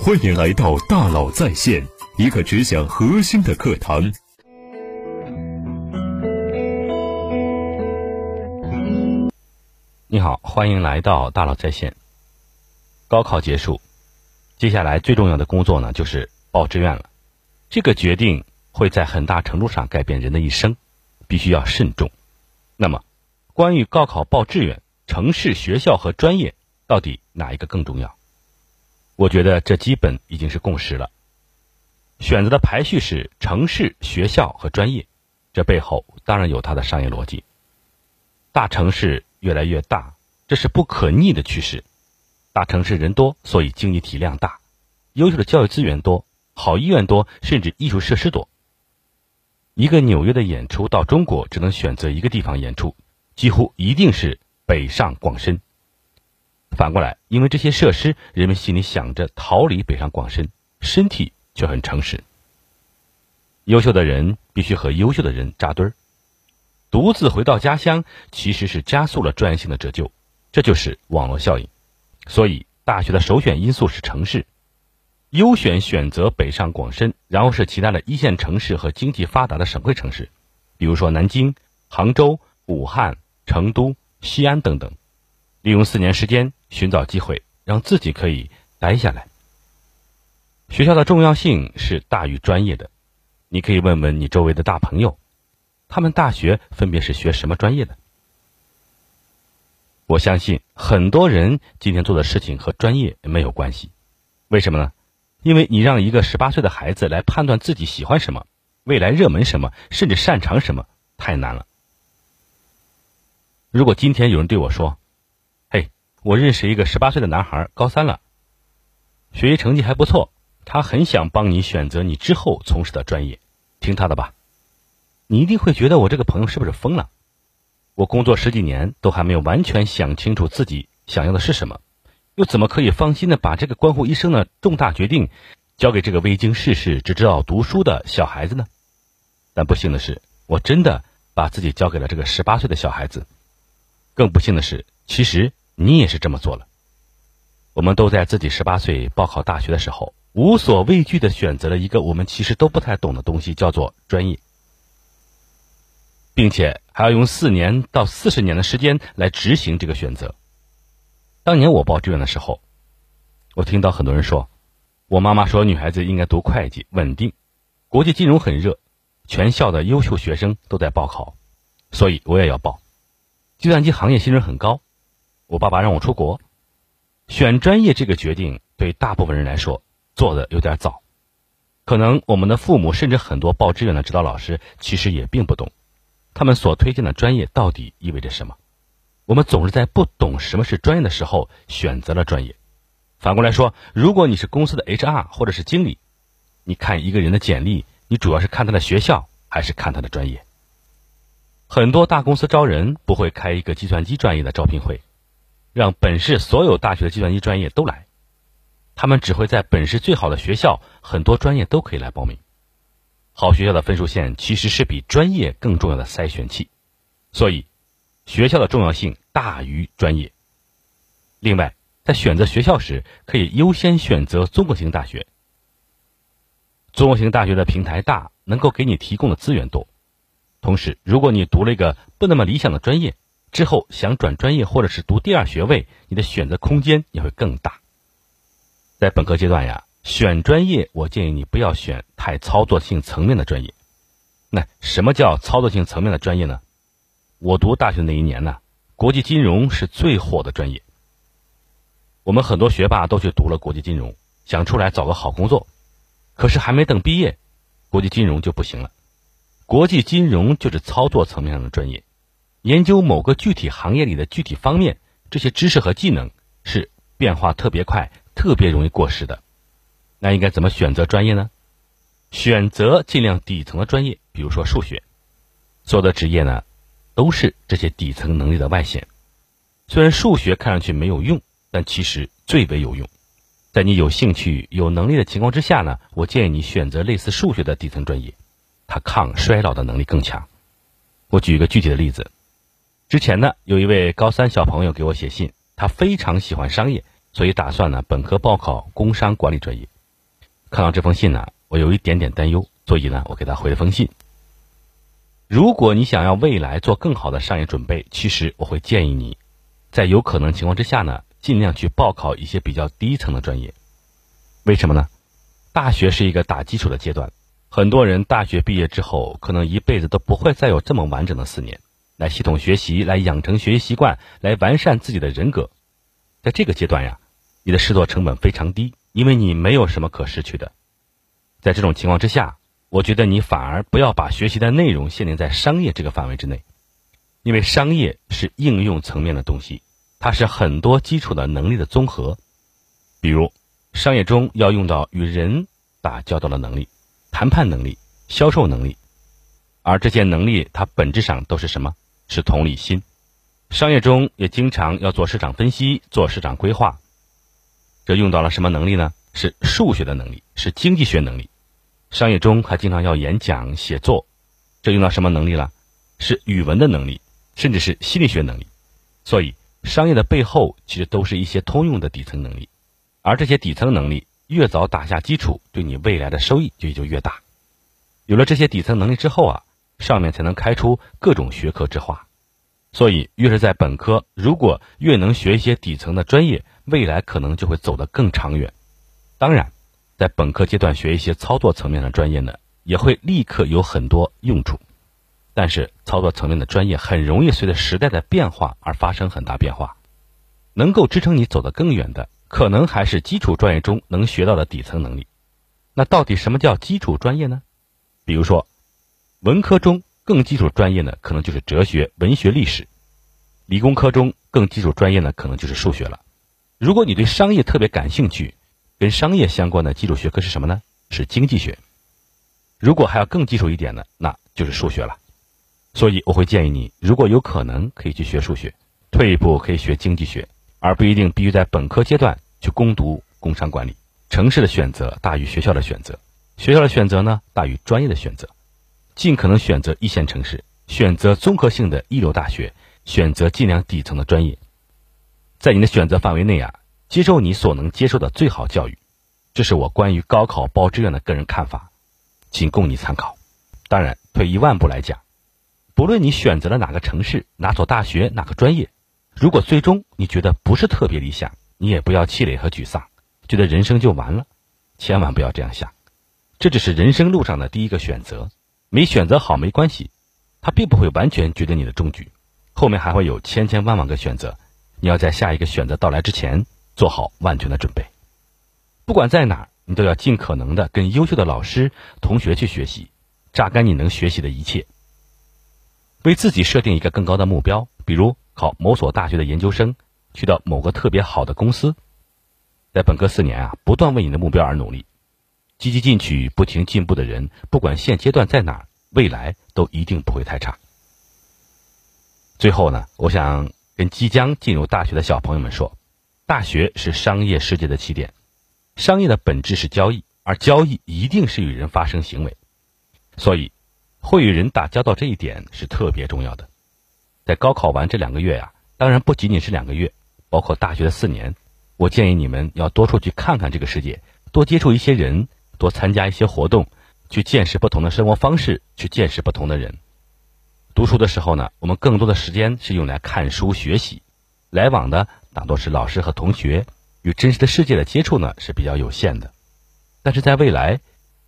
欢迎来到大佬在线，一个只讲核心的课堂。你好，欢迎来到大佬在线。高考结束，接下来最重要的工作呢，就是报志愿了。这个决定会在很大程度上改变人的一生，必须要慎重。那么，关于高考报志愿，城市、学校和专业到底哪一个更重要？我觉得这基本已经是共识了。选择的排序是城市、学校和专业，这背后当然有它的商业逻辑。大城市越来越大，这是不可逆的趋势。大城市人多，所以经济体量大，优秀的教育资源多，好医院多，甚至艺术设施多。一个纽约的演出到中国只能选择一个地方演出，几乎一定是北上广深。反过来，因为这些设施，人们心里想着逃离北上广深，身体却很诚实。优秀的人必须和优秀的人扎堆儿。独自回到家乡，其实是加速了专业性的折旧，这就是网络效应。所以，大学的首选因素是城市，优选选择北上广深，然后是其他的一线城市和经济发达的省会城市，比如说南京、杭州、武汉、成都、西安等等。利用四年时间寻找机会，让自己可以待下来。学校的重要性是大于专业的，你可以问问你周围的大朋友。他们大学分别是学什么专业的？我相信很多人今天做的事情和专业没有关系，为什么呢？因为你让一个十八岁的孩子来判断自己喜欢什么、未来热门什么，甚至擅长什么，太难了。如果今天有人对我说：“，我认识一个十八岁的男孩，高三了，学习成绩还不错，他很想帮你选择你之后从事的专业，听他的吧。”你一定会觉得我这个朋友是不是疯了？我工作十几年都还没有完全想清楚自己想要的是什么，又怎么可以放心的把这个关乎一生的重大决定交给这个未经世事、只知道读书的小孩子呢？但不幸的是，我真的把自己交给了这个十八岁的小孩子。更不幸的是，其实你也是这么做了。我们都在自己十八岁报考大学的时候，无所畏惧的选择了一个我们其实都不太懂的东西，叫做专业。并且还要用四年到四十年的时间来执行这个选择。当年我报志愿的时候，我听到很多人说，我妈妈说女孩子应该读会计，稳定，国际金融很热，全校的优秀学生都在报考，所以我也要报。计算机行业薪水很高，我爸爸让我出国。选专业这个决定对大部分人来说做的有点早，可能我们的父母甚至很多报志愿的指导老师其实也并不懂。他们所推荐的专业到底意味着什么？我们总是在不懂什么是专业的时候选择了专业。反过来说，如果你是公司的 HR 或者是经理，你看一个人的简历，你主要是看他的学校还是看他的专业？很多大公司招人不会开一个计算机专业的招聘会，让本市所有大学的计算机专业都来，他们只会在本市最好的学校，很多专业都可以来报名。好学校的分数线其实是比专业更重要的筛选器，所以学校的重要性大于专业。另外，在选择学校时，可以优先选择综合性大学。综合性大学的平台大，能够给你提供的资源多。同时，如果你读了一个不那么理想的专业，之后想转专业或者是读第二学位，你的选择空间也会更大。在本科阶段呀。选专业，我建议你不要选太操作性层面的专业。那什么叫操作性层面的专业呢？我读大学那一年呢，国际金融是最火的专业。我们很多学霸都去读了国际金融，想出来找个好工作。可是还没等毕业，国际金融就不行了。国际金融就是操作层面上的专业，研究某个具体行业里的具体方面，这些知识和技能是变化特别快、特别容易过时的。那应该怎么选择专业呢？选择尽量底层的专业，比如说数学。所有的职业呢，都是这些底层能力的外显。虽然数学看上去没有用，但其实最为有用。在你有兴趣、有能力的情况之下呢，我建议你选择类似数学的底层专业，它抗衰老的能力更强。我举一个具体的例子：之前呢，有一位高三小朋友给我写信，他非常喜欢商业，所以打算呢本科报考工商管理专业。看到这封信呢，我有一点点担忧，所以呢我给他回了封信。如果你想要未来做更好的商业准备，其实我会建议你，在有可能情况之下呢，尽量去报考一些比较低层的专业。为什么呢？大学是一个打基础的阶段，很多人大学毕业之后，可能一辈子都不会再有这么完整的四年来系统学习，来养成学习习惯，来完善自己的人格。在这个阶段呀，你的试错成本非常低，因为你没有什么可失去的。在这种情况之下。我觉得你反而不要把学习的内容限定在商业这个范围之内，因为商业是应用层面的东西，它是很多基础的能力的综合。比如，商业中要用到与人打交道的能力、谈判能力、销售能力，而这些能力它本质上都是什么？是同理心。商业中也经常要做市场分析、做市场规划，这用到了什么能力呢？是数学的能力，是经济学能力。商业中还经常要演讲、写作，这用到什么能力了？是语文的能力，甚至是心理学能力。所以，商业的背后其实都是一些通用的底层能力，而这些底层能力越早打下基础，对你未来的收益就就越大。有了这些底层能力之后啊，上面才能开出各种学科之花。所以，越是在本科，如果越能学一些底层的专业，未来可能就会走得更长远。当然。在本科阶段学一些操作层面的专业呢，也会立刻有很多用处。但是操作层面的专业很容易随着时代的变化而发生很大变化。能够支撑你走得更远的，可能还是基础专业中能学到的底层能力。那到底什么叫基础专业呢？比如说，文科中更基础专业呢，可能就是哲学、文学、历史；理工科中更基础专业呢，可能就是数学了。如果你对商业特别感兴趣，跟商业相关的基础学科是什么呢？是经济学。如果还要更基础一点呢，那就是数学了。所以我会建议你，如果有可能，可以去学数学；退一步可以学经济学，而不一定必须在本科阶段去攻读工商管理。城市的选择大于学校的选择，学校的选择呢大于专业的选择。尽可能选择一线城市，选择综合性的一流大学，选择尽量底层的专业。在你的选择范围内啊。接受你所能接受的最好教育，这是我关于高考报志愿的个人看法，仅供你参考。当然，退一万步来讲，不论你选择了哪个城市、哪所大学、哪个专业，如果最终你觉得不是特别理想，你也不要气馁和沮丧，觉得人生就完了。千万不要这样想，这只是人生路上的第一个选择，没选择好没关系，它并不会完全决定你的终局，后面还会有千千万万个选择，你要在下一个选择到来之前。做好万全的准备，不管在哪儿，你都要尽可能的跟优秀的老师、同学去学习，榨干你能学习的一切。为自己设定一个更高的目标，比如考某所大学的研究生，去到某个特别好的公司。在本科四年啊，不断为你的目标而努力，积极进取、不停进步的人，不管现阶段在哪儿，未来都一定不会太差。最后呢，我想跟即将进入大学的小朋友们说。大学是商业世界的起点，商业的本质是交易，而交易一定是与人发生行为，所以会与人打交道这一点是特别重要的。在高考完这两个月呀，当然不仅仅是两个月，包括大学的四年，我建议你们要多出去看看这个世界，多接触一些人，多参加一些活动，去见识不同的生活方式，去见识不同的人。读书的时候呢，我们更多的时间是用来看书学习，来往的。大多是老师和同学与真实的世界的接触呢是比较有限的，但是在未来，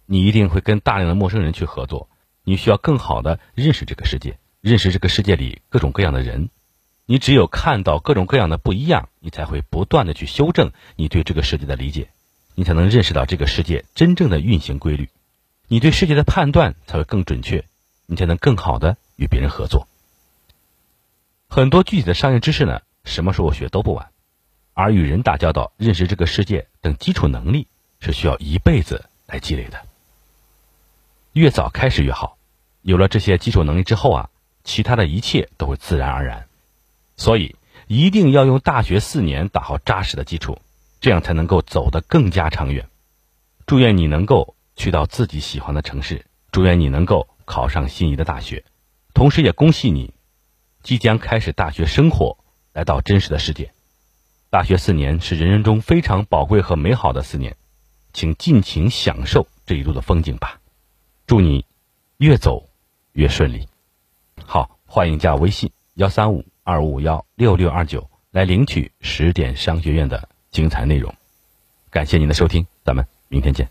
你一定会跟大量的陌生人去合作，你需要更好的认识这个世界，认识这个世界里各种各样的人。你只有看到各种各样的不一样，你才会不断的去修正你对这个世界的理解，你才能认识到这个世界真正的运行规律，你对世界的判断才会更准确，你才能更好的与别人合作。很多具体的商业知识呢。什么时候学都不晚，而与人打交道、认识这个世界等基础能力是需要一辈子来积累的。越早开始越好，有了这些基础能力之后啊，其他的一切都会自然而然。所以一定要用大学四年打好扎实的基础，这样才能够走得更加长远。祝愿你能够去到自己喜欢的城市，祝愿你能够考上心仪的大学，同时也恭喜你即将开始大学生活。来到真实的世界，大学四年是人生中非常宝贵和美好的四年，请尽情享受这一路的风景吧。祝你越走越顺利。好，欢迎加微信幺三五二五幺六六二九来领取十点商学院的精彩内容。感谢您的收听，咱们明天见。